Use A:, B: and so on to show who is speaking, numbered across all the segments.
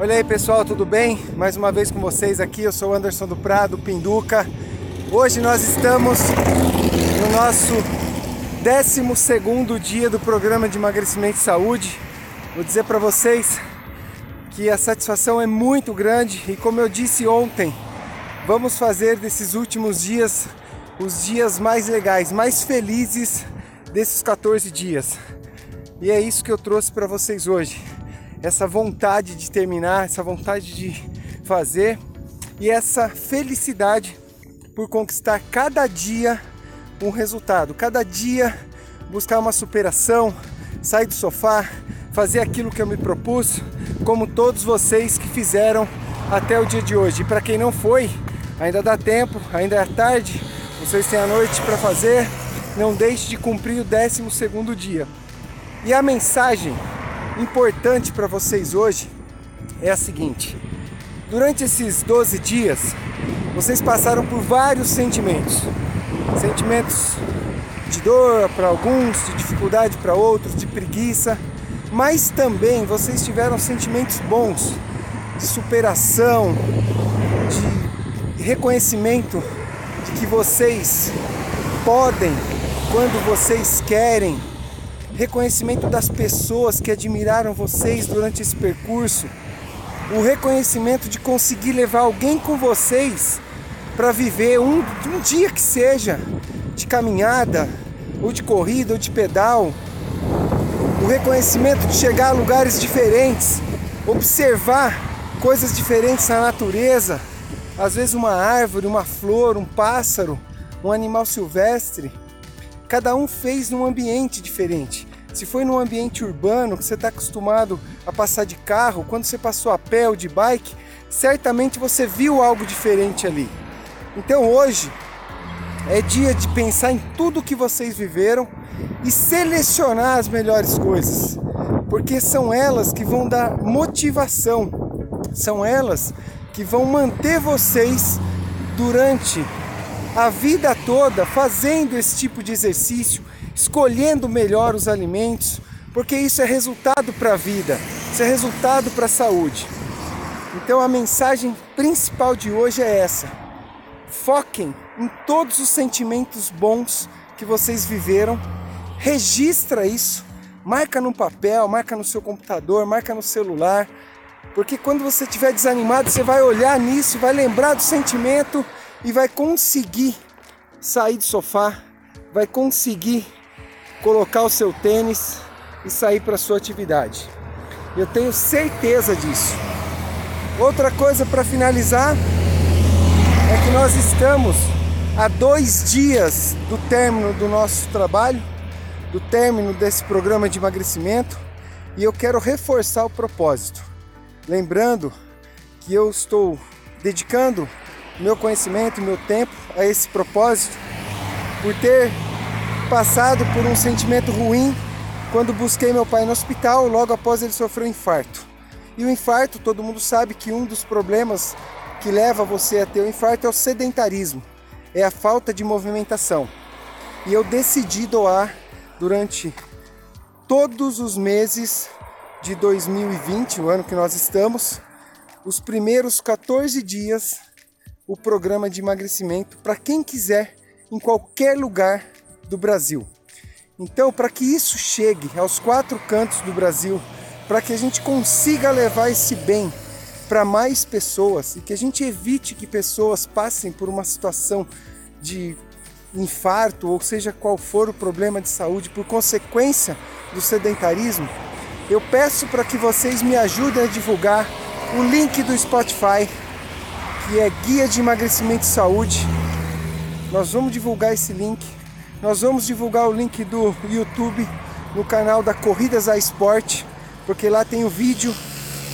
A: Olha aí pessoal, tudo bem? Mais uma vez com vocês aqui, eu sou Anderson do Prado, Pinduca. Hoje nós estamos no nosso 12 dia do programa de emagrecimento e saúde. Vou dizer para vocês que a satisfação é muito grande e como eu disse ontem, vamos fazer desses últimos dias os dias mais legais, mais felizes desses 14 dias. E é isso que eu trouxe para vocês hoje essa vontade de terminar, essa vontade de fazer e essa felicidade por conquistar cada dia um resultado, cada dia buscar uma superação, sair do sofá, fazer aquilo que eu me propus, como todos vocês que fizeram até o dia de hoje. E para quem não foi, ainda dá tempo, ainda é tarde, vocês têm a noite para fazer, não deixe de cumprir o 12 segundo dia. E a mensagem importante para vocês hoje é a seguinte: durante esses 12 dias, vocês passaram por vários sentimentos. Sentimentos de dor para alguns, de dificuldade para outros, de preguiça, mas também vocês tiveram sentimentos bons de superação, de reconhecimento de que vocês podem quando vocês querem reconhecimento das pessoas que admiraram vocês durante esse percurso, o reconhecimento de conseguir levar alguém com vocês para viver um, um dia que seja de caminhada, ou de corrida, ou de pedal, o reconhecimento de chegar a lugares diferentes, observar coisas diferentes na natureza, às vezes uma árvore, uma flor, um pássaro, um animal silvestre. Cada um fez num ambiente diferente. Se foi num ambiente urbano que você está acostumado a passar de carro, quando você passou a pé ou de bike, certamente você viu algo diferente ali. Então hoje é dia de pensar em tudo que vocês viveram e selecionar as melhores coisas, porque são elas que vão dar motivação, são elas que vão manter vocês durante a vida toda fazendo esse tipo de exercício, escolhendo melhor os alimentos, porque isso é resultado para a vida, isso é resultado para a saúde. Então a mensagem principal de hoje é essa: foquem em todos os sentimentos bons que vocês viveram, registra isso, marca no papel, marca no seu computador, marca no celular, porque quando você estiver desanimado, você vai olhar nisso, vai lembrar do sentimento e vai conseguir sair do sofá, vai conseguir colocar o seu tênis e sair para sua atividade. Eu tenho certeza disso. Outra coisa para finalizar é que nós estamos a dois dias do término do nosso trabalho, do término desse programa de emagrecimento, e eu quero reforçar o propósito. Lembrando que eu estou dedicando meu conhecimento, meu tempo a esse propósito, por ter passado por um sentimento ruim quando busquei meu pai no hospital logo após ele sofrer um infarto. E o infarto, todo mundo sabe que um dos problemas que leva você a ter o infarto é o sedentarismo, é a falta de movimentação. E eu decidi doar durante todos os meses de 2020, o ano que nós estamos, os primeiros 14 dias o programa de emagrecimento para quem quiser em qualquer lugar do Brasil. Então, para que isso chegue aos quatro cantos do Brasil, para que a gente consiga levar esse bem para mais pessoas e que a gente evite que pessoas passem por uma situação de infarto ou seja qual for o problema de saúde por consequência do sedentarismo, eu peço para que vocês me ajudem a divulgar o link do Spotify que é Guia de Emagrecimento e Saúde. Nós vamos divulgar esse link. Nós vamos divulgar o link do YouTube no canal da Corridas a Esporte, porque lá tem o vídeo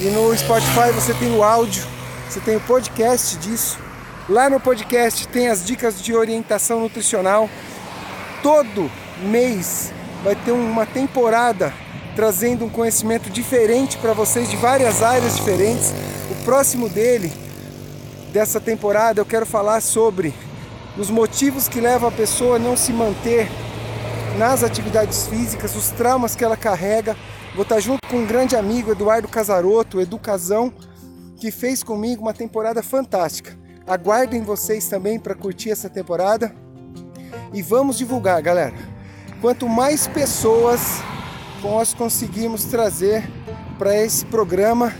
A: e no Spotify você tem o áudio, você tem o podcast disso. Lá no podcast tem as dicas de orientação nutricional. Todo mês vai ter uma temporada trazendo um conhecimento diferente para vocês de várias áreas diferentes. O próximo dele dessa temporada eu quero falar sobre os motivos que levam a pessoa a não se manter nas atividades físicas, os traumas que ela carrega. Vou estar junto com um grande amigo, Eduardo Casaroto, Educazão, que fez comigo uma temporada fantástica. Aguardem vocês também para curtir essa temporada e vamos divulgar, galera. Quanto mais pessoas nós conseguimos trazer para esse programa,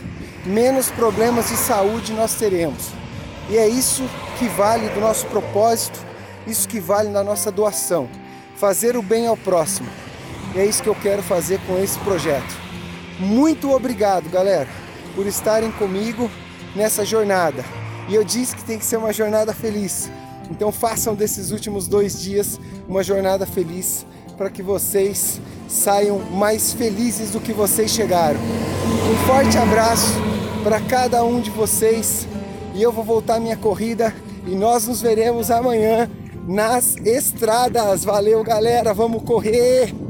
A: menos problemas de saúde nós teremos. E é isso que vale do nosso propósito, isso que vale da nossa doação, fazer o bem ao próximo. E é isso que eu quero fazer com esse projeto. Muito obrigado, galera, por estarem comigo nessa jornada. E eu disse que tem que ser uma jornada feliz. Então façam desses últimos dois dias uma jornada feliz para que vocês saiam mais felizes do que vocês chegaram. Um forte abraço para cada um de vocês e eu vou voltar minha corrida e nós nos veremos amanhã nas estradas. Valeu, galera, vamos correr!